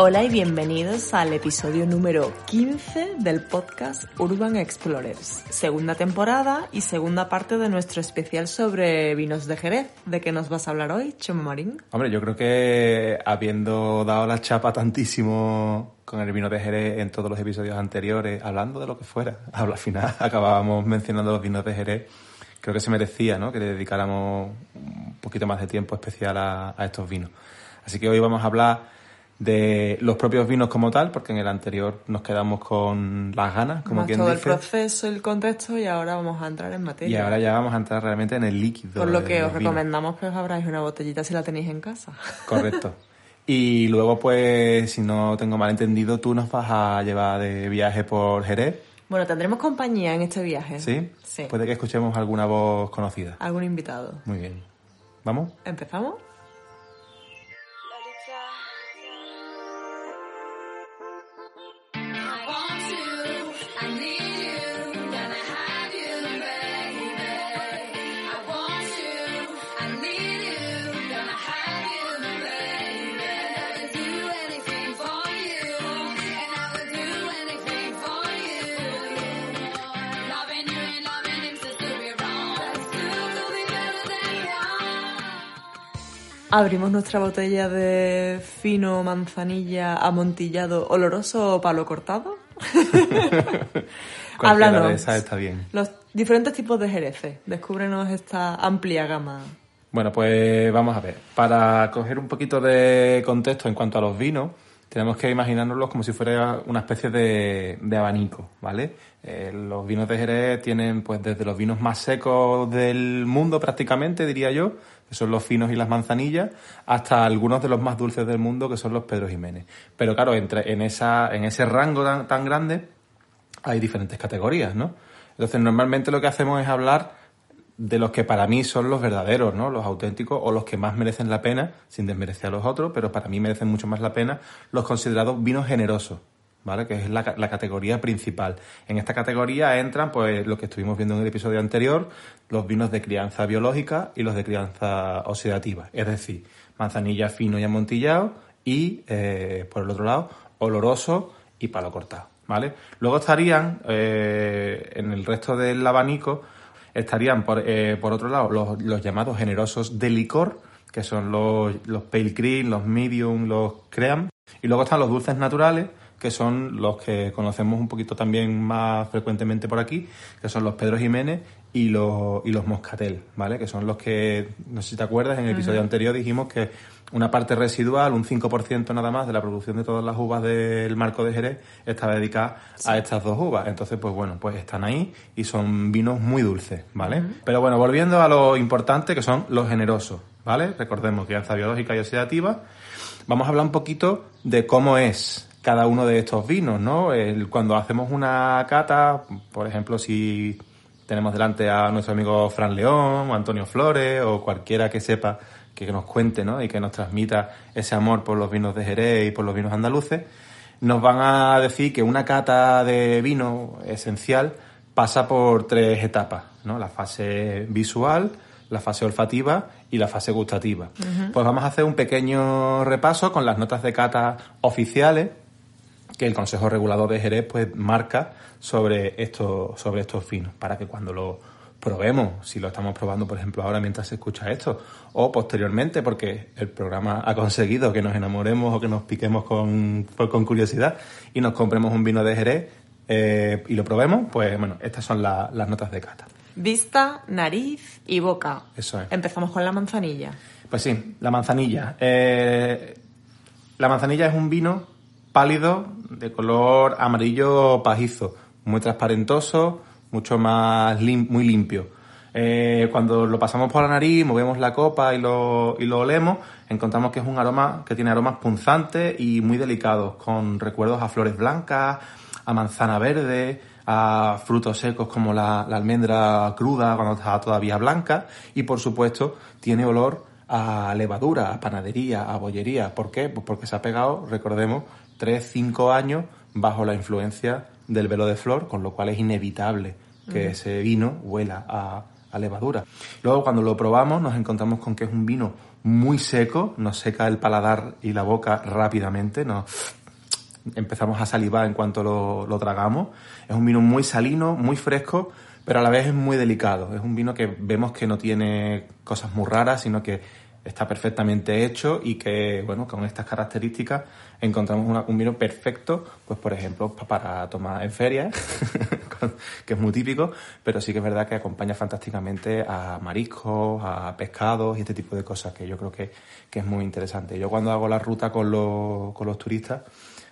Hola y bienvenidos al episodio número 15 del podcast Urban Explorers, segunda temporada y segunda parte de nuestro especial sobre vinos de Jerez. ¿De qué nos vas a hablar hoy, Chemo Marín? Hombre, yo creo que habiendo dado la chapa tantísimo con el vino de Jerez en todos los episodios anteriores, hablando de lo que fuera, al final acabábamos mencionando los vinos de Jerez, creo que se merecía ¿no? que le dedicáramos un poquito más de tiempo especial a estos vinos. Así que hoy vamos a hablar de los propios vinos como tal, porque en el anterior nos quedamos con las ganas, como Más quien todo dice. el proceso y el contexto y ahora vamos a entrar en y materia. ahora ya vamos a entrar realmente en el líquido. Por lo que os vinos. recomendamos que os abráis una botellita si la tenéis en casa. Correcto. Y luego, pues, si no tengo mal entendido, tú nos vas a llevar de viaje por Jerez, Bueno, tendremos compañía en este viaje. ¿sí? Sí. Puede que escuchemos alguna voz conocida. ¿Algún invitado? Muy bien. ¿Vamos? ¿Empezamos? Abrimos nuestra botella de fino manzanilla amontillado oloroso o palo cortado. Háblanos. de esas está bien. Los diferentes tipos de jereces. Descúbrenos esta amplia gama. Bueno, pues vamos a ver. Para coger un poquito de contexto en cuanto a los vinos, tenemos que imaginárnoslos como si fuera una especie de, de abanico, ¿vale? Eh, los vinos de Jerez tienen, pues, desde los vinos más secos del mundo prácticamente, diría yo, que son los finos y las manzanillas, hasta algunos de los más dulces del mundo, que son los Pedro Jiménez. Pero claro, entre, en, esa, en ese rango tan, tan grande hay diferentes categorías, ¿no? Entonces, normalmente lo que hacemos es hablar de los que para mí son los verdaderos, ¿no? Los auténticos o los que más merecen la pena, sin desmerecer a los otros, pero para mí merecen mucho más la pena los considerados vinos generosos, ¿vale? Que es la, ca- la categoría principal. En esta categoría entran, pues, lo que estuvimos viendo en el episodio anterior, los vinos de crianza biológica y los de crianza oxidativa, es decir, manzanilla fino y amontillado y, eh, por el otro lado, oloroso y palo cortado, ¿vale? Luego estarían, eh, en el resto del abanico, estarían por, eh, por otro lado los, los llamados generosos de licor, que son los, los pale cream, los medium, los cream. Y luego están los dulces naturales, que son los que conocemos un poquito también más frecuentemente por aquí, que son los Pedro Jiménez y los, y los Moscatel, ¿vale? Que son los que, no sé si te acuerdas, en el episodio anterior dijimos que una parte residual, un 5% nada más de la producción de todas las uvas del marco de Jerez estaba dedicada a estas dos uvas. Entonces, pues bueno, pues están ahí y son vinos muy dulces, ¿vale? Pero bueno, volviendo a lo importante que son los generosos, ¿vale? Recordemos crianza biológica y oxidativa. Vamos a hablar un poquito de cómo es cada uno de estos vinos, ¿no? El- cuando hacemos una cata, por ejemplo, si tenemos delante a nuestro amigo Fran León o Antonio Flores o cualquiera que sepa que nos cuente ¿no? y que nos transmita ese amor por los vinos de Jerez y por los vinos andaluces, nos van a decir que una cata de vino esencial pasa por tres etapas, ¿no? La fase visual, la fase olfativa y la fase gustativa. Pues vamos a hacer un pequeño repaso con las notas de cata oficiales que el Consejo Regulador de Jerez pues marca sobre estos, sobre estos vinos, para que cuando lo probemos, si lo estamos probando, por ejemplo, ahora mientras se escucha esto, o posteriormente, porque el programa ha conseguido que nos enamoremos o que nos piquemos con, por- con curiosidad y nos compremos un vino de Jerez eh, y lo probemos, pues bueno, estas son la- las notas de cata. Vista, nariz y boca. Eso es. Empezamos con la manzanilla. Pues sí, la manzanilla. Eh, la manzanilla es un vino pálido, de color amarillo pajizo, muy transparentoso, mucho más muy limpio. Eh, cuando lo pasamos por la nariz, movemos la copa y lo, y lo olemos, encontramos que es un aroma que tiene aromas punzantes y muy delicados, con recuerdos a flores blancas, a manzana verde, a frutos secos como la, la almendra cruda cuando está todavía blanca y por supuesto tiene olor a levadura, a panadería, a bollería. ¿Por qué? Pues porque se ha pegado, recordemos, 3-5 años bajo la influencia del velo de flor, con lo cual es inevitable que ese vino huela a, a levadura. Luego cuando lo probamos nos encontramos con que es un vino muy seco, nos seca el paladar y la boca rápidamente, nos empezamos a salivar en cuanto lo, lo tragamos. Es un vino muy salino, muy fresco, pero a la vez es muy delicado. Es un vino que vemos que no tiene cosas muy raras, sino que está perfectamente hecho y que, bueno, con estas características encontramos una- un vino perfecto, pues por ejemplo, pa- para tomar en feria, con- que es muy típico, pero sí que es verdad que acompaña fantásticamente a mariscos, a pescados y este tipo de cosas que yo creo que, que es muy interesante. Yo cuando hago la ruta con los, con los turistas,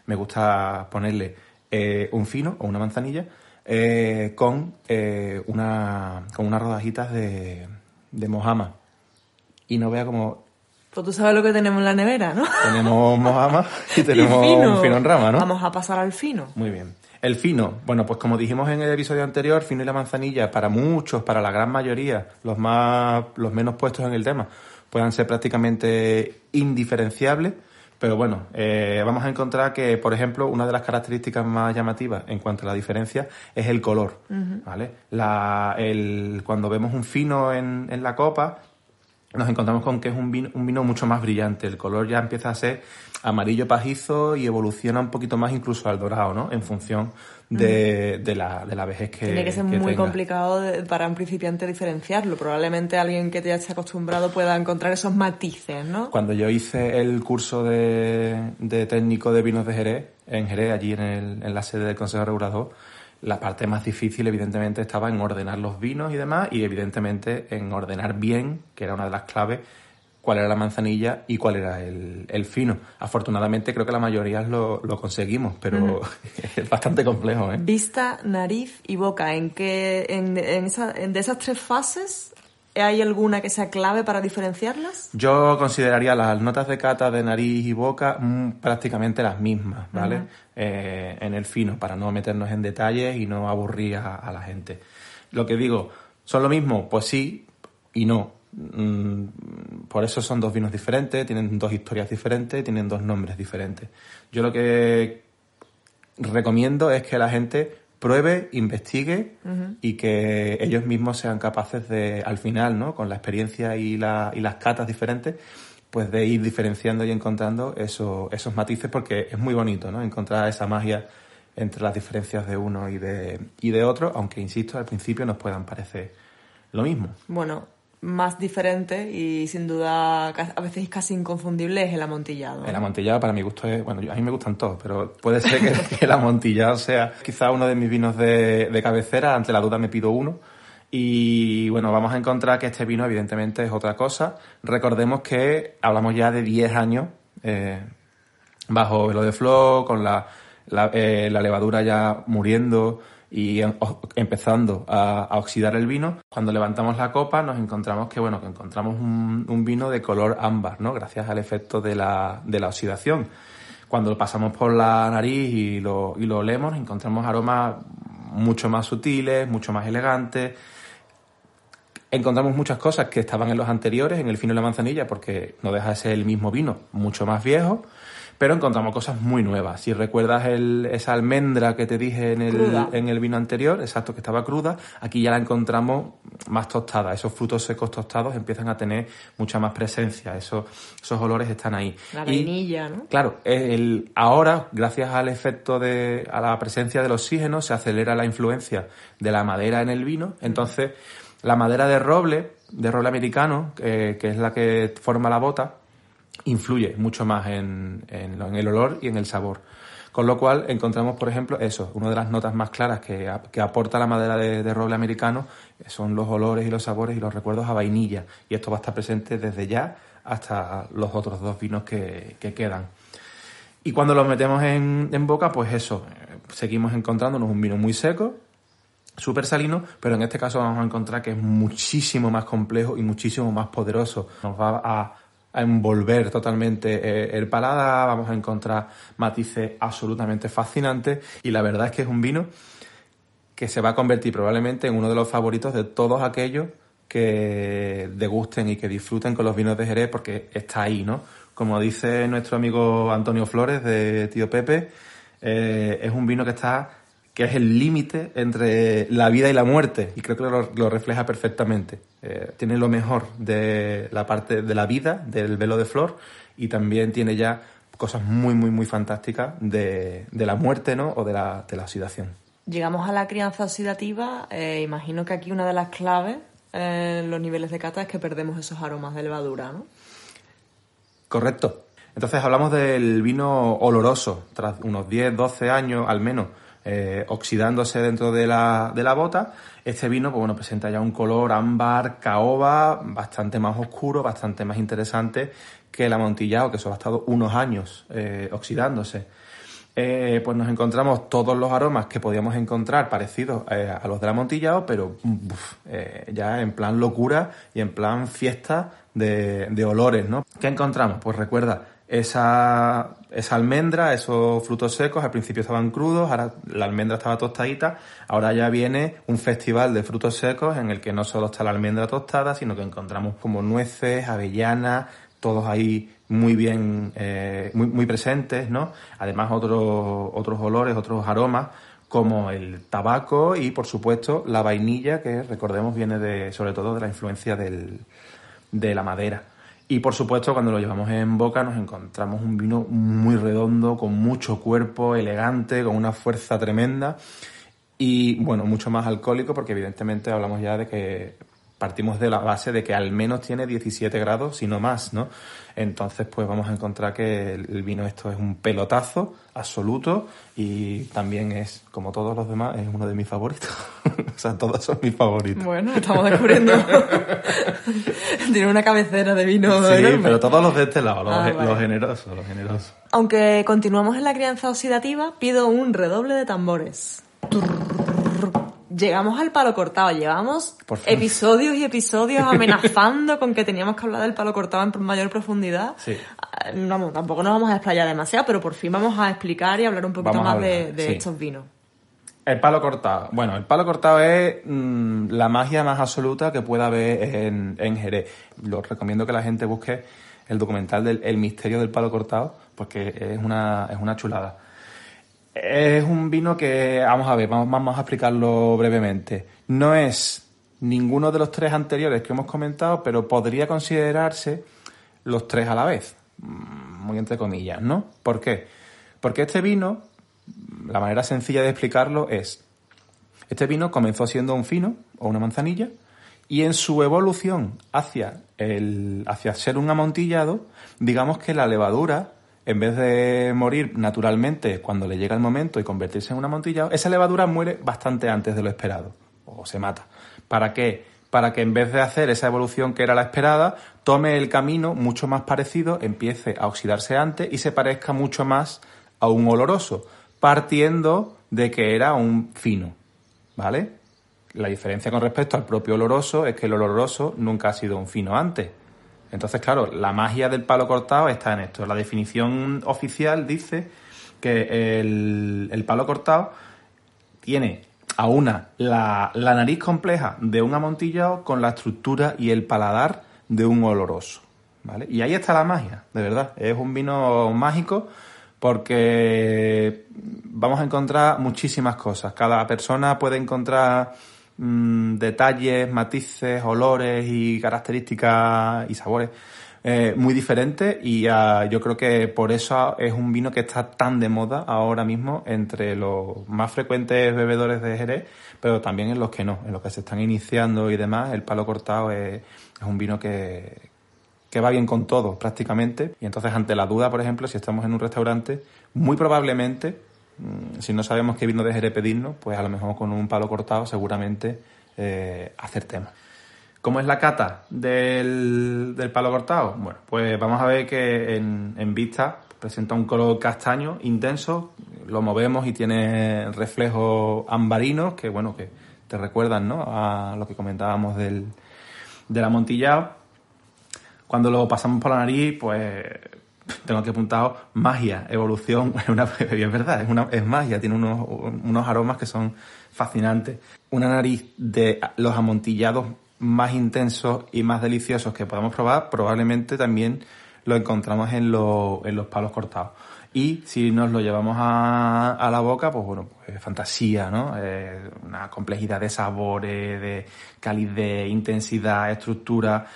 me gusta ponerle eh, un fino o una manzanilla eh, con, eh, una, con unas rodajitas de, de mojama. Y no vea como Pues tú sabes lo que tenemos en la nevera, ¿no? tenemos mojama y tenemos Y un fino en rama, ¿no? Vamos a pasar al fino. Muy bien. El fino, bueno, pues como dijimos en el episodio anterior, fino y la manzanilla, para muchos, para la gran mayoría, los más, los menos puestos en el tema, puedan ser prácticamente indiferenciables. Pero bueno, eh, vamos a encontrar que, por ejemplo, una de las características más llamativas en cuanto a la diferencia es el color, ¿vale? La, el, cuando vemos un fino en, en la copa, nos encontramos con que es un vino, un vino mucho más brillante. El color ya empieza a ser amarillo pajizo y evoluciona un poquito más incluso al dorado, ¿no? En función de, de la, de la vejez que Tiene que ser muy tenga. complicado de- para un principiante diferenciarlo. Probablemente alguien que ya esté acostumbrado pueda encontrar esos matices, ¿no? Cuando yo hice el curso de, de técnico de vinos de Jerez, en Jerez, allí en, el- en la sede del Consejo Regulador, la parte más difícil evidentemente estaba en ordenar los vinos y demás, y evidentemente en ordenar bien, que era una de las claves, cuál era la manzanilla y cuál era el, el fino. Afortunadamente creo que la mayoría lo, lo conseguimos, pero es bastante complejo, ¿eh? Vista, nariz y boca. ¿En qué, en, en esa- en- de esas tres fases, hay alguna que sea clave para diferenciarlas? Yo consideraría las notas de cata de nariz y boca mm, prácticamente las mismas, ¿vale? Eh, en el fino, para no meternos en detalles y no aburrir a, a la gente. Lo que digo, ¿son lo mismo? Pues sí y no. Mm, por eso son dos vinos diferentes, tienen dos historias diferentes, tienen dos nombres diferentes. Yo lo que recomiendo es que la gente pruebe, investigue y que ellos mismos sean capaces de, al final, ¿no? Con la experiencia y, la, y las catas diferentes, pues de ir diferenciando y encontrando eso- esos matices porque es muy bonito, ¿no? Encontrar esa magia entre las diferencias de uno y de, y de otro, aunque, insisto, al principio nos puedan parecer lo mismo. Bueno, más diferente y sin duda a veces casi inconfundible es el amontillado. El amontillado para mi gusto es, bueno, a mí me gustan todos, pero puede ser que, el amontillado sea quizá uno de mis vinos de, de cabecera, ante la duda me pido uno. Y bueno, vamos a encontrar que este vino evidentemente es otra cosa. Recordemos que hablamos ya de 10 años eh, bajo velo de flor, con la, la, eh, la levadura ya muriendo y em- empezando a, oxidar el vino. Cuando levantamos la copa nos encontramos que, bueno, que encontramos un, un vino de color ámbar, ¿no? Gracias al efecto de la, de la oxidación. Cuando lo pasamos por la nariz y lo, y lo olemos, encontramos aromas mucho más sutiles, mucho más elegantes, encontramos muchas cosas que estaban en los anteriores, en el fino y la manzanilla, porque no deja de ser el mismo vino, mucho más viejo, pero encontramos cosas muy nuevas. Si recuerdas el- esa almendra que te dije en el, en el vino anterior, exacto, que estaba cruda, aquí ya la encontramos más tostada. Esos frutos secos tostados empiezan a tener mucha más presencia, esos, esos olores están ahí. La Y- vainilla, ¿no? Claro, el, ahora, gracias al efecto de, a la presencia del oxígeno, se acelera la influencia de la madera en el vino, entonces La madera de roble, de roble americano, eh, que es la que forma la bota, influye mucho más en, el olor y en el sabor. Con lo cual encontramos, por ejemplo, eso, una de las notas más claras que, ap- que aporta la madera de, roble americano eh, son los olores y los sabores y los recuerdos a vainilla. Y esto va a estar presente desde ya hasta los otros dos vinos que, que quedan. Y cuando los metemos en, en boca, pues eso, eh, seguimos encontrándonos un vino muy seco, súper salino, pero en este caso vamos a encontrar que es muchísimo más complejo y muchísimo más poderoso. Nos va a, a envolver totalmente eh, el paladar, vamos a encontrar matices absolutamente fascinantes y la verdad es que es un vino que se va a convertir probablemente en uno de los favoritos de todos aquellos que degusten y que disfruten con los vinos de Jerez porque está ahí, ¿no? Como dice nuestro amigo Antonio Flores de Tío Pepe, eh, es un vino que está que es el límite entre la vida y la muerte y creo que lo, lo refleja perfectamente. Eh, tiene lo mejor de la parte de la vida, del velo de flor y también tiene ya cosas muy, muy, muy fantásticas de, de la muerte, ¿no? O de la, de la oxidación. Llegamos a la crianza oxidativa, eh, imagino que aquí una de las claves eh, en los niveles de cata es que perdemos esos aromas de levadura, ¿no? Correcto. Entonces hablamos del vino oloroso, tras unos 10, 12 años al menos eh, oxidándose dentro de la, de la bota. Este vino, pues bueno, presenta ya un color ámbar, caoba, bastante más oscuro, bastante más interesante que el amontillado, que solo ha estado unos años eh, oxidándose. Eh, pues nos encontramos todos los aromas que podíamos encontrar parecidos a los del amontillado, pero ya en plan locura y en plan fiesta de, de olores, ¿no? ¿Qué encontramos? Pues recuerda, esa, esa almendra, esos frutos secos, al principio estaban crudos, ahora la almendra estaba tostadita, ahora ya viene un festival de frutos secos en el que no solo está la almendra tostada, sino que encontramos como nueces, avellanas, todos ahí muy bien, eh, muy, muy presentes, ¿no? Además otros, otros olores, otros aromas, como el tabaco y, por supuesto, la vainilla, que recordemos viene de, sobre todo de la influencia del, de la madera. Y por supuesto, cuando lo llevamos en boca nos encontramos un vino muy redondo, con mucho cuerpo, elegante, con una fuerza tremenda y, bueno, mucho más alcohólico porque evidentemente hablamos ya de que partimos de la base de que al menos tiene 17 grados, si no más, ¿no? Entonces, pues vamos a encontrar que el vino esto es un pelotazo absoluto y también es, como todos los demás, es uno de mis favoritos. o sea, todos son mis favoritos. Bueno, estamos descubriendo. Tiene una cabecera de vino Sí, enorme. pero todos los de este lado, los, Ah, los vale. generosos, los generosos. Aunque continuamos en la crianza oxidativa, pido un redoble de tambores. Llegamos al palo cortado, llevamos episodios y episodios amenazando con que teníamos que hablar del palo cortado en mayor profundidad. Sí. Vamos, tampoco nos vamos a explayar demasiado, pero por fin vamos a explicar y hablar un poquito Vamos más de, hablar, de sí. estos vinos. El palo cortado. Bueno, el palo cortado es mm, la magia más absoluta que pueda haber en, en Jerez. Lo recomiendo que la gente busque el documental del El misterio del palo cortado, porque es una, es una chulada. Es un vino que, vamos a ver, vamos, vamos a explicarlo brevemente. No es ninguno de los tres anteriores que hemos comentado, pero podría considerarse los tres a la vez. Mm, Muy entre comillas, ¿no? ¿Por qué? Porque este vino, la manera sencilla de explicarlo es, este vino comenzó siendo un fino o una manzanilla y en su evolución hacia, el, hacia ser un amontillado, digamos que la levadura, en vez de morir naturalmente cuando le llega el momento y convertirse en un amontillado, esa levadura muere bastante antes de lo esperado o se mata. ¿Para qué? Para que en vez de hacer esa evolución que era la esperada, tome el camino mucho más parecido, empiece a oxidarse antes y se parezca mucho más a un oloroso, partiendo de que era un fino, ¿vale? La diferencia con respecto al propio oloroso es que el oloroso nunca ha sido un fino antes. Entonces, claro, la magia del palo cortado está en esto. La definición oficial dice que el, el palo cortado tiene a una la, la nariz compleja de un amontillado con la estructura y el paladar de un oloroso. ¿vale? Y ahí está la magia, de verdad. Es un vino mágico porque vamos a encontrar muchísimas cosas. Cada persona puede encontrar mm, detalles, matices, olores y características y sabores eh, muy diferente y yo creo que por eso es un vino que está tan de moda ahora mismo entre los más frecuentes bebedores de Jerez, pero también en los que no, en los que se están iniciando y demás. El palo cortado es, es un vino que, que va bien con todo prácticamente. Y entonces ante la duda, por ejemplo, si estamos en un restaurante, muy probablemente, mm, si no sabemos qué vino de Jerez pedirnos, pues a lo mejor con un palo cortado seguramente eh, acertemos. ¿Cómo es la cata del, del palo cortado? Bueno, pues vamos a ver que en, vista presenta un color castaño intenso, lo movemos y tiene reflejos ambarinos que, bueno, que te recuerdan, ¿no? A lo que comentábamos del, del amontillado. Cuando lo pasamos por la nariz, pues tengo que apuntado magia, evolución, es, una, es verdad, es, es magia, tiene unos, unos aromas que son fascinantes. Una nariz de los amontillados más intensos y más deliciosos que podamos probar, probablemente también lo encontramos en, lo- en los palos cortados. Y si nos lo llevamos a, a la boca, pues bueno, pues fantasía, ¿no? Eh, una complejidad de sabores, de calidez, intensidad, estructura.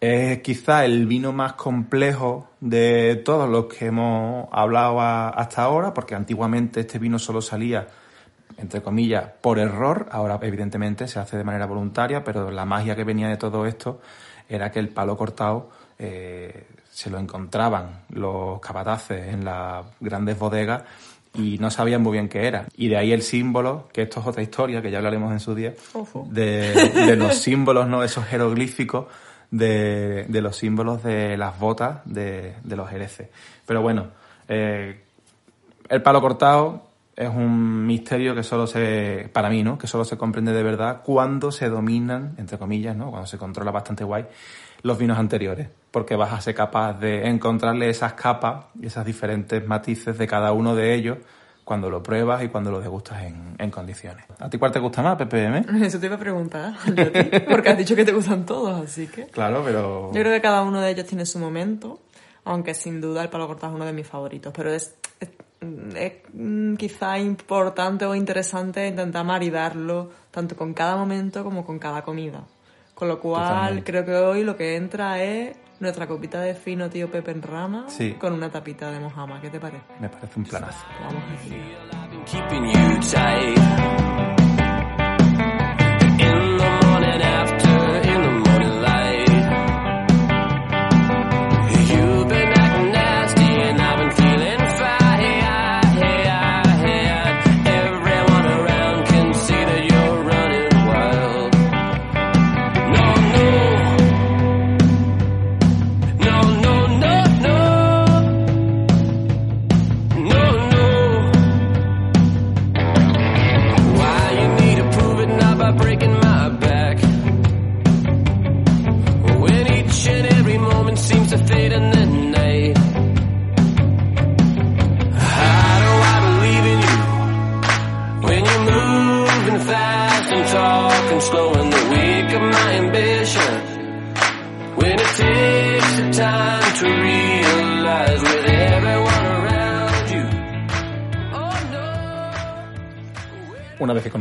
Es quizá el vino más complejo de todos los que hemos hablado a- hasta ahora, porque antiguamente este vino solo salía, entre comillas, por error. Ahora, evidentemente, se hace de manera voluntaria, pero la magia que venía de todo esto era que el palo cortado eh, se lo encontraban los capataces en las grandes bodegas y no sabían muy bien qué era. Y de ahí el símbolo, que esto es otra historia, que ya hablaremos en su día, de, de los símbolos, ¿no? Esos jeroglíficos de, de los símbolos de las botas de, de los hereces. Pero bueno, eh, el palo cortado es un misterio que solo se, para mí, ¿no? Que solo se comprende de verdad cuando se dominan, entre comillas, ¿no? Cuando se controla bastante guay los vinos anteriores, porque vas a ser capaz de encontrarle esas capas y esas diferentes matices de cada uno de ellos cuando lo pruebas y cuando lo degustas en, en condiciones. ¿A ti cuál te gusta más, PPM? Eso te iba a preguntar, ti, porque has dicho que te gustan todos, así que... Claro, pero... Yo creo que cada uno de ellos tiene su momento, aunque sin duda el palo cortado es uno de mis favoritos, pero es, es, es, mm, quizá importante o interesante intentar maridarlo tanto con cada momento como con cada comida. Con lo cual, Totalmente. creo que hoy lo que entra es nuestra copita de fino tío Pepe en rama Sí. con una tapita de mojama. ¿Qué te parece? Me parece un planazo. Vamos a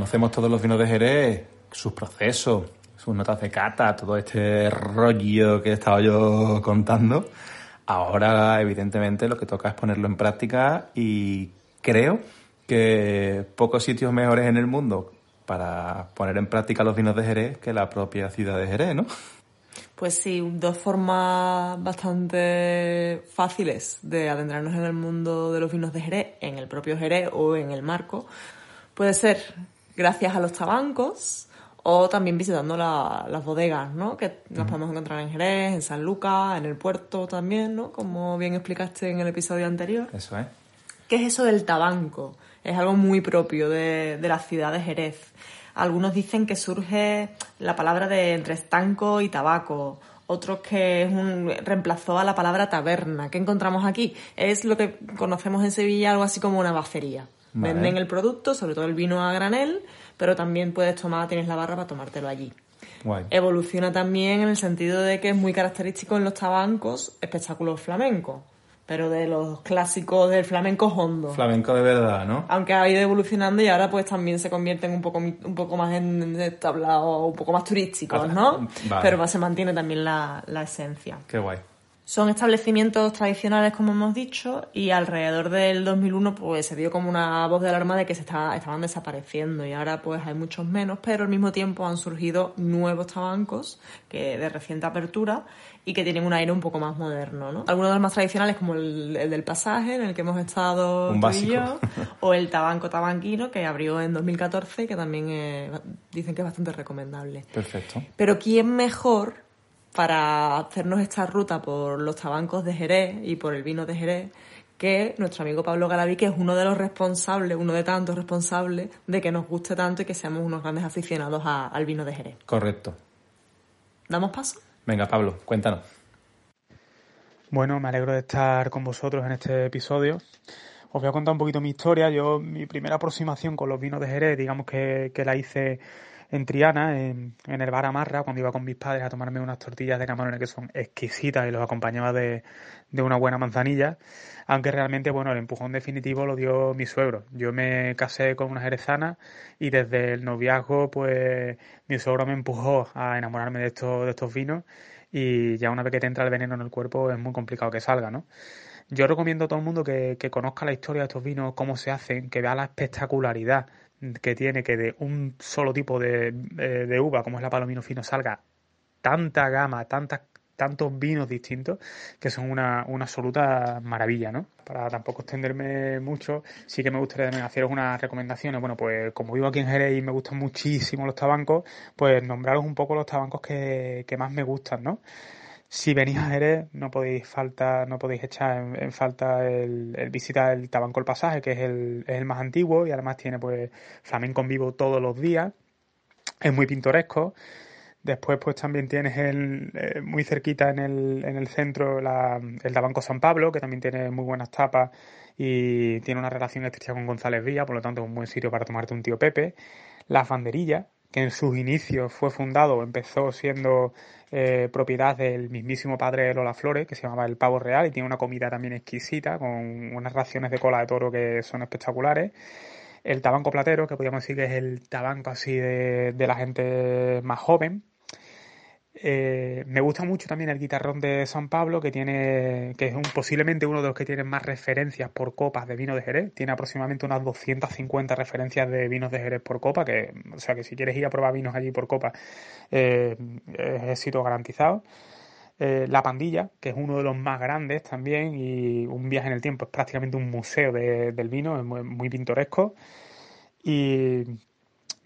conocemos todos los vinos de Jerez, sus procesos, sus notas de cata, todo este rollo que he estado yo contando, ahora evidentemente lo que toca es ponerlo en práctica y creo que pocos sitios mejores en el mundo para poner en práctica los vinos de Jerez que la propia ciudad de Jerez, ¿no? Pues sí, dos formas bastante fáciles de adentrarnos en el mundo de los vinos de Jerez, en el propio Jerez o en el marco. Puede ser gracias a los tabancos o también visitando la- las bodegas, ¿no? Que nos podemos encontrar en Jerez, en San Lucas, en el puerto también, ¿no? Como bien explicaste en el episodio anterior. Eso es. ¿Qué es eso del tabanco? Es algo muy propio de, de la ciudad de Jerez. Algunos dicen que surge la palabra de entre estanco y tabaco. Otros que es un, reemplazó a la palabra taberna. ¿Qué encontramos aquí? Es lo que conocemos en Sevilla, algo así como una bacería. Vale. Venden el producto, sobre todo el vino a granel, pero también puedes tomar, tienes la barra para tomártelo allí. Guay. Evoluciona también en el sentido de que es muy característico en los tabancos espectáculos flamencos, pero de los clásicos del flamenco hondo. Flamenco de verdad, ¿no? Aunque ha ido evolucionando y ahora pues también se convierten un poco un poco más en tablados, un poco más turísticos, ¿no? Vale. Pero se mantiene también la, la esencia. Qué guay. Son establecimientos tradicionales, como hemos dicho, y alrededor del 2001 pues se dio como una voz de alarma de que se está- estaban desapareciendo y ahora pues hay muchos menos, pero al mismo tiempo han surgido nuevos tabancos que de reciente apertura y que tienen un aire un poco más moderno, ¿no? Algunos de los más tradicionales como el, el del pasaje en el que hemos estado Un tú y yo, o el Tabanco Tabanquino que abrió en 2014 y que también eh, dicen que es bastante recomendable. Perfecto. Pero ¿quién mejor para hacernos esta ruta por los tabancos de Jerez y por el vino de Jerez que nuestro amigo Pablo Galaví, que es uno de los responsables, uno de tantos responsables de que nos guste tanto y que seamos unos grandes aficionados a- al vino de Jerez. Correcto. ¿Damos paso? Venga, Pablo, cuéntanos. Bueno, me alegro de estar con vosotros en este episodio. Os voy a contar un poquito mi historia. Yo, mi primera aproximación con los vinos de Jerez, digamos que, que la hice en Triana, en, el bar Amarra, cuando iba con mis padres a tomarme unas tortillas de camarones que son exquisitas y los acompañaba de, de una buena manzanilla. Aunque realmente, bueno, el empujón definitivo lo dio mi suegro. Yo me casé con una jerezana y desde el noviazgo, pues mi suegro me empujó a enamorarme de estos, de estos vinos y ya una vez que te entra el veneno en el cuerpo es muy complicado que salga, ¿no? Yo recomiendo a todo el mundo que, que conozca la historia de estos vinos, cómo se hacen, que vea la espectacularidad que tiene que de un solo tipo de, de- de uva, como es la palomino fino, salga tanta gama, tantas, tantos vinos distintos, que son una, una absoluta maravilla, ¿no? Para tampoco extenderme mucho, sí que me gustaría haceros unas recomendaciones. Bueno, pues como vivo aquí en Jerez y me gustan muchísimo los tabancos, pues nombraros un poco los tabancos que, que más me gustan, ¿no? Si venís a Jerez, no podéis falta, no podéis echar en, falta el, el visitar el Tabanco El Pasaje, que es el, es el más antiguo y además tiene pues flamenco en vivo todos los días. Es muy pintoresco. Después, pues también tienes el, eh, muy cerquita en el, en el centro la- el Tabanco San Pablo, que también tiene muy buenas tapas y tiene una relación estrecha con González Villa, por lo tanto es un buen sitio para tomarte un tío Pepe. La Fanderilla, en sus inicios fue fundado, empezó siendo eh, propiedad del mismísimo padre de Lola Flores, que se llamaba el Pavo Real, y tiene una comida también exquisita, con unas raciones de cola de toro que son espectaculares. El tabanco platero, que podríamos decir que es el tabanco así de, de la gente más joven. Eh, me gusta mucho también el guitarrón de San Pablo, que tiene, que es un, posiblemente uno de los que tiene más referencias por copas de vino de Jerez. Tiene aproximadamente unas 250 referencias de vinos de Jerez por copa, que, o sea que si quieres ir a probar vinos allí por copa, eh, es éxito garantizado. Eh, la Pandilla, que es uno de los más grandes también, y un viaje en el tiempo, es prácticamente un museo de- del vino, es muy, muy pintoresco. Y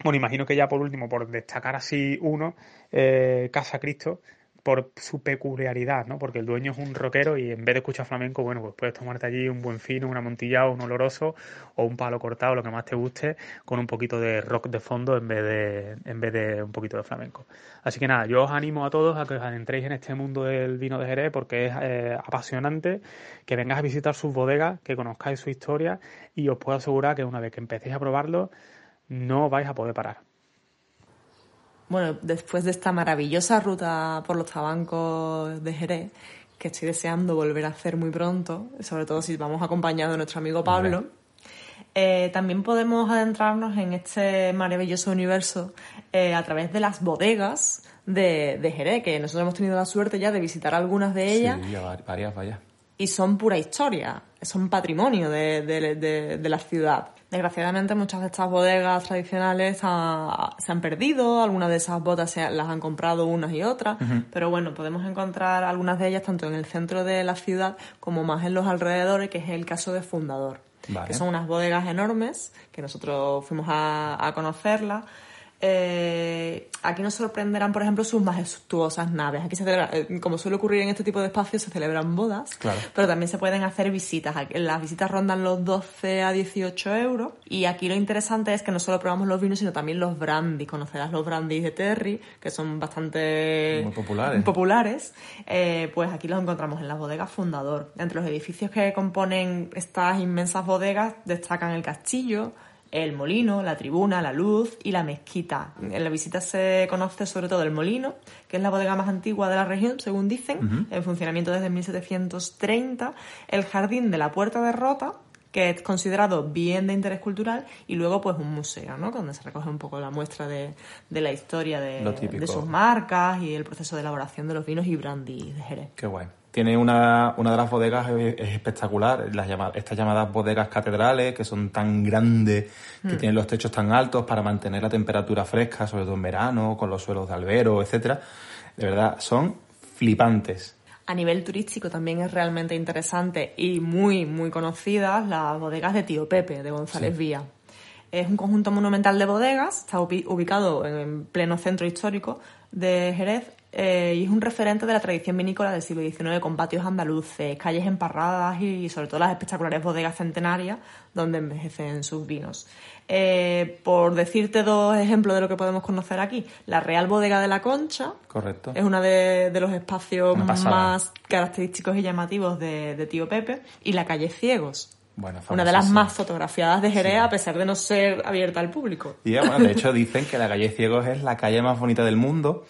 bueno, imagino que ya por último, por destacar así uno, eh, Casa Cristo, por su peculiaridad, ¿no? Porque el dueño es un rockero y en vez de escuchar flamenco, bueno, pues puedes tomarte allí un buen fino, un amontillado, un oloroso o un palo cortado, lo que más te guste, con un poquito de rock de fondo en vez de, en vez de un poquito de flamenco. Así que nada, yo os animo a todos a que os adentréis en este mundo del vino de Jerez porque es eh, apasionante, que vengáis a visitar sus bodegas, que conozcáis su historia y os puedo asegurar que una vez que empecéis a probarlo, no vais a poder parar. Bueno, después de esta maravillosa ruta por los tabancos de Jerez, que estoy deseando volver a hacer muy pronto, sobre todo si vamos acompañados de nuestro amigo Pablo, eh, también podemos adentrarnos en este maravilloso universo eh, a través de las bodegas de, de Jerez, que nosotros hemos tenido la suerte ya de visitar algunas de ellas Sí, va- varias, vaya. Y son pura historia, son patrimonio de, de- de- de la ciudad. Desgraciadamente muchas de estas bodegas tradicionales ha- se han perdido, algunas de esas botas se, las han comprado unas y otras, pero bueno, podemos encontrar algunas de ellas tanto en el centro de la ciudad como más en los alrededores, que es el caso de Fundador, Vale. que son unas bodegas enormes, que nosotros fuimos a, a conocerlas. Eh, aquí nos sorprenderán, por ejemplo, sus majestuosas naves. Aquí se celebra, eh, como suele ocurrir en este tipo de espacios, se celebran bodas, Claro. pero también se pueden hacer visitas. Las visitas rondan los 12 a 18 euros. Y aquí lo interesante es que no solo probamos los vinos, sino también los brandy. Conocerás los brandy de Terry, que son bastante Muy populares. populares. Eh, pues aquí los encontramos en la bodega Fundador. Entre los edificios que componen estas inmensas bodegas destacan el castillo, el molino, la tribuna, la luz y la mezquita. En la visita se conoce sobre todo el molino, que es la bodega más antigua de la región, según dicen, en funcionamiento desde 1730, el jardín de la Puerta de Rota, que es considerado bien de interés cultural, y luego pues un museo, ¿no? Donde se recoge un poco la muestra de, de la historia de, de sus marcas y el proceso de elaboración de los vinos y brandy de Jerez. Qué guay. Tiene una, una de las bodegas es, es espectacular, las llama- estas llamadas bodegas catedrales, que son tan grandes, que tienen los techos tan altos para mantener la temperatura fresca, sobre todo en verano, con los suelos de albero, etcétera. De verdad, son flipantes. A nivel turístico también es realmente interesante y muy, muy conocidas las bodegas de Tío Pepe, de González Vía. Es un conjunto monumental de bodegas, está ubi- ubicado en pleno centro histórico de Jerez eh, y es un referente de la tradición vinícola del siglo XIX con patios andaluces, calles emparradas y sobre todo las espectaculares bodegas centenarias donde envejecen sus vinos. Eh, por decirte dos ejemplos de lo que podemos conocer aquí, la Real Bodega de la Concha, Correcto. es uno de, de los espacios más característicos y llamativos de, de Tío Pepe. Y la calle Ciegos. Bueno, Una de las más fotografiadas de Jerez, a pesar de no ser abierta al público. Y bueno, de hecho dicen que la calle Ciegos es la calle más bonita del mundo.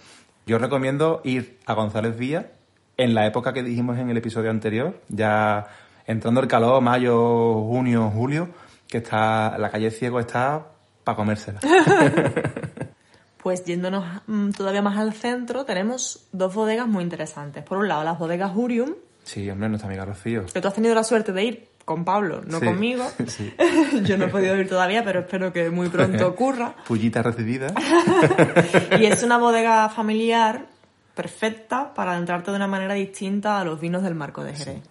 Yo recomiendo ir a González Vía en la época que dijimos en el episodio anterior, ya entrando el calor, mayo, junio, julio, que está la calle Ciegos está para comérsela. Pues yéndonos mm, todavía más al centro, tenemos dos bodegas muy interesantes. Por un lado, las bodegas Urium, Sí, hombre, nuestra amiga Rocío. que tú has tenido la suerte de ir con Pablo, no Sí, conmigo. sí. Yo no he podido ir todavía, pero espero que muy pronto ocurra. Pullita recibida. Y es una bodega familiar perfecta para adentrarte de una manera distinta a los vinos del marco de Jerez.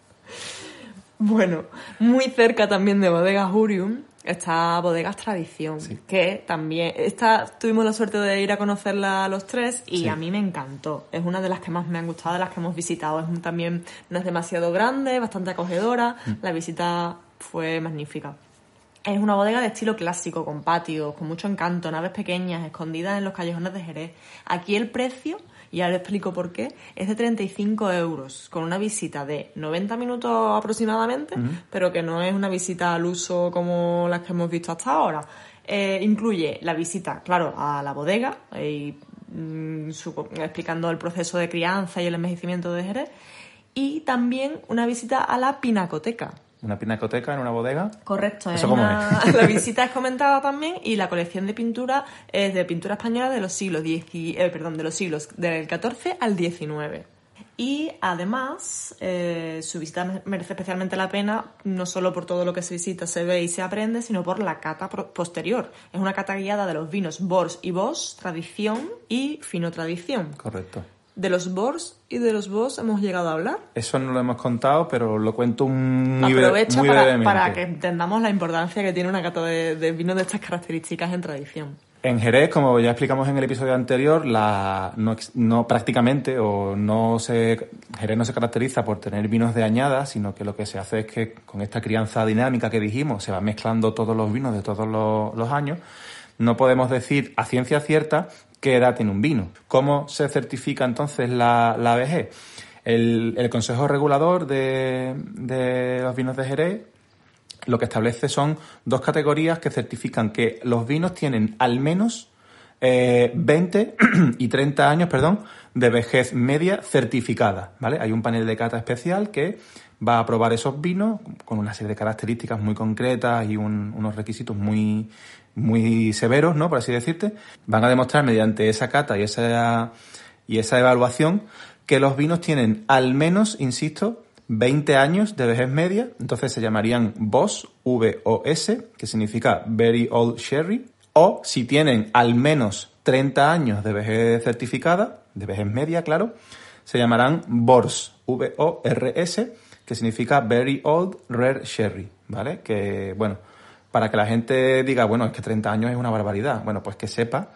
Bueno, muy cerca también de Bodegas Urium está Bodegas Tradición, que también esta tuvimos la suerte de ir a conocerla a los tres y Sí. a mí me encantó. Es una de las que más me han gustado, de las que hemos visitado. Es un- también no es demasiado grande, bastante acogedora. La visita fue magnífica. Es una bodega de estilo clásico, con patios, con mucho encanto, naves pequeñas, escondidas en los callejones de Jerez. Aquí el precio, y le explico por qué, es de 35 euros, con una visita de 90 minutos aproximadamente, pero que no es una visita al uso como las que hemos visto hasta ahora. Eh, incluye la visita, claro, a la bodega, y, mm, explicando el proceso de crianza y el envejecimiento de Jerez, y también una visita a la pinacoteca. Una pinacoteca en una bodega. Correcto, es ¿Eso cómo una- es? la visita es comentada también y la colección de pintura es de pintura española de los siglos dieci- eh, perdón, de los siglos del 14 al 19. Y además, eh, su visita me- merece especialmente la pena, no solo por todo lo que se visita, se ve y se aprende, sino por la cata posterior. Es una cata guiada de los vinos Bors y Vos, tradición y fino tradición. Correcto. De los Bors y de los Vos hemos llegado a hablar. Eso no lo hemos contado, pero lo cuento muy, Aprovecho muy para, brevemente. para que entendamos la importancia que tiene una cata de, de vinos de estas características en tradición. En Jerez, como ya explicamos en el episodio anterior, la, no, no prácticamente o no se Jerez no se caracteriza por tener vinos de añada, sino que lo que se hace es que con esta crianza dinámica que dijimos, se van mezclando todos los vinos de todos los, los años. No podemos decir a ciencia cierta qué edad tiene un vino. ¿Cómo se certifica entonces la, la vejez? El, el Consejo Regulador de, de los vinos de Jerez lo que establece son dos categorías que certifican que los vinos tienen al menos eh, 20 y 30 años, perdón, de vejez media certificada, ¿vale? Hay un panel de cata especial que va a probar esos vinos con una serie de características muy concretas y un- unos requisitos muy, muy severos, ¿no? Por así decirte. Van a demostrar mediante esa cata y esa, y esa evaluación que los vinos tienen al menos, insisto, 20 años de vejez media, entonces se llamarían VOS, V-O-S, que significa Very Old Sherry, o si tienen al menos 30 años de vejez certificada, de vejez media, claro, se llamarán VORS, V-O-R-S, que significa Very Old Rare Sherry, ¿vale? Que, bueno, para que la gente diga, bueno, es que 30 años es una barbaridad, bueno, pues que sepa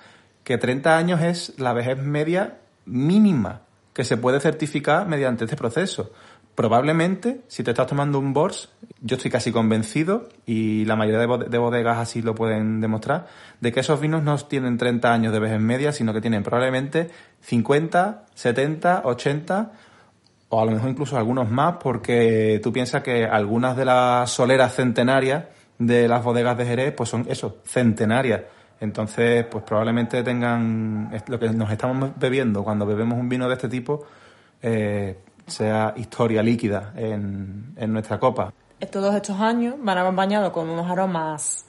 que 30 años es la vejez media mínima que se puede certificar mediante este proceso. Probablemente, si te estás tomando un BORS, yo estoy casi convencido, y la mayoría de, bod- de bodegas así lo pueden demostrar, de que esos vinos no tienen 30 años de vejez media, sino que tienen probablemente 50, 70, 80 o a lo mejor incluso algunos más, porque tú piensas que algunas de las soleras centenarias de las bodegas de Jerez, pues son eso, centenarias. Entonces, pues probablemente tengan lo que nos estamos bebiendo cuando bebemos un vino de este tipo, eh, sea historia líquida en, en nuestra copa. Todos estos años van acompañados con unos aromas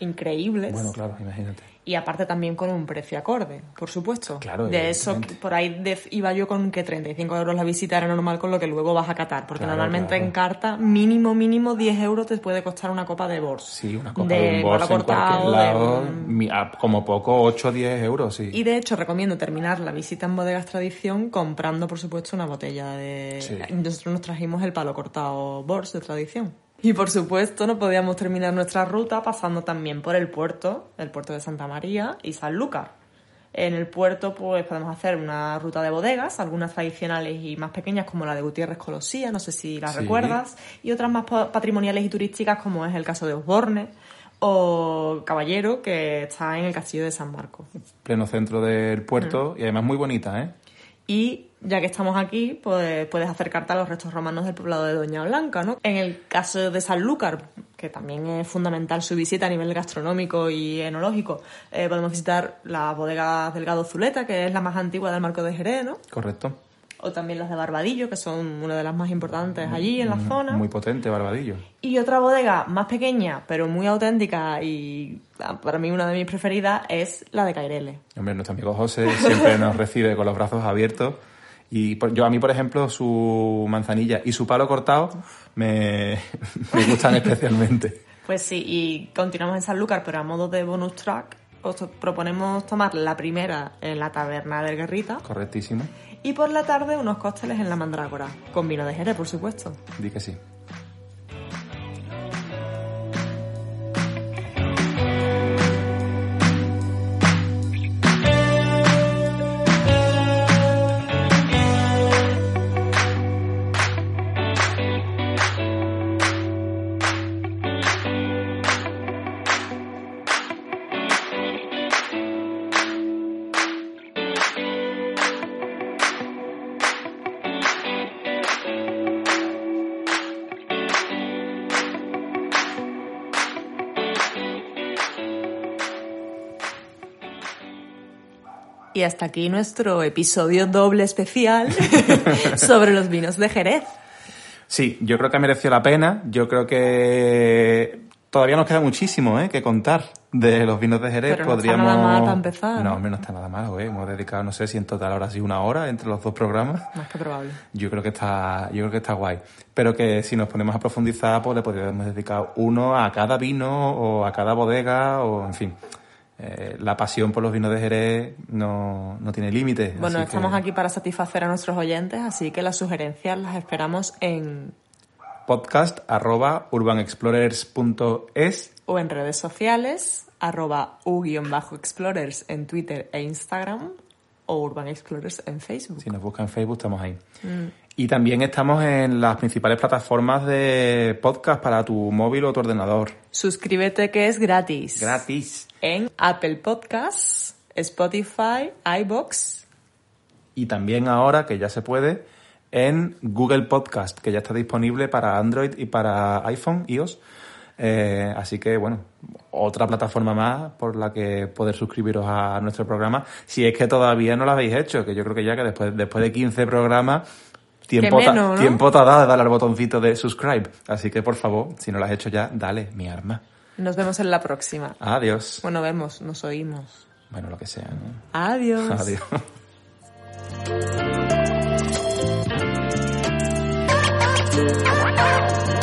increíbles. Bueno, claro, imagínate. Y aparte también con un precio acorde, por supuesto. Claro, De eso, por ahí de- iba yo con que 35 euros la visita era normal con lo que luego vas a catar. Porque Claro, normalmente claro. en carta, mínimo, mínimo 10 euros te puede costar una copa de Bors. Sí, una copa de, en cualquier cortado, de lado, como poco 8 o 10 euros, sí. Y de hecho recomiendo terminar la visita en Bodegas Tradición comprando, por supuesto, una botella de... Sí. Nosotros nos trajimos el palo cortado Bors de Tradición. Y por supuesto no podíamos terminar nuestra ruta pasando también por el puerto, el puerto de Santa María y Sanlúcar. En el puerto pues podemos hacer una ruta de bodegas, algunas tradicionales y más pequeñas como la de Gutiérrez Colosía, no sé si la Sí. recuerdas, y otras más pa- patrimoniales y turísticas como es el caso de Osborne o Caballero que está en el castillo de San Marcos. Pleno centro del Mm. puerto y además muy bonita, ¿eh? Y ya que estamos aquí, pues puedes acercarte a los restos romanos del poblado de Doña Blanca, ¿no? En el caso de Sanlúcar, que también es fundamental su visita a nivel gastronómico y enológico, eh, podemos visitar la bodega Delgado Zuleta, que es la más antigua del Marco de Jerez, ¿no? Correcto. O también las de Barbadillo, que son una de las más importantes allí en la zona. Muy potente, Barbadillo. Y otra bodega más pequeña, pero muy auténtica y ah, para mí una de mis preferidas es la de Caireles. Hombre, nuestro amigo José siempre nos recibe con los brazos abiertos. Y yo a mí, por ejemplo, su manzanilla y su palo cortado me, me gustan especialmente. Pues sí, y continuamos en Sanlúcar, pero a modo de bonus track, os proponemos tomar la primera en la taberna del Guerrita Correctísimo. Y por la tarde unos cócteles en la Mandrágora, con vino de Jerez, por supuesto. Di que sí. Y hasta aquí nuestro episodio doble especial sobre los vinos de Jerez. Sí, yo creo que ha merecido la pena. Yo creo que todavía nos queda muchísimo ¿eh? que contar de los vinos de Jerez. Pero no está Podríamos... nada mal para empezar, No, hombre, no está nada mal. güey. Hemos dedicado, no sé si en total ahora sí una hora entre los dos programas. Más que probable. Yo creo que está, yo creo que está guay. Pero que si nos ponemos a profundizar, pues le podríamos dedicar uno a cada vino o a cada bodega o, en fin. Eh, la pasión por los vinos de Jerez no, no tiene límites. Bueno, así que estamos aquí para satisfacer a nuestros oyentes, así que las sugerencias las esperamos en Podcast arroba urbanexplorers.es o en redes sociales, arroba u-explorers en Twitter e Instagram o Urban Explorers en Facebook. Si nos buscan en Facebook, estamos ahí. Y también estamos en las principales plataformas de podcast para tu móvil o tu ordenador. Suscríbete que es gratis. Gratis. En Apple Podcasts, Spotify, iBox. Y también ahora, que ya se puede, en Google Podcast, que ya está disponible para Android y para iPhone, iOS. Eh, así que, bueno, otra plataforma más por la que poder suscribiros a nuestro programa. Si es que todavía no lo habéis hecho, que yo creo que ya que después, después de 15 programas, Tiempo, tiempo te ha dado de darle al botoncito de subscribe. Así que, por favor, si no lo has hecho ya, dale, mi arma. Nos vemos en la próxima. Adiós. Bueno, vemos, nos oímos. Bueno, lo que sea. ¿no? Adiós. Adiós.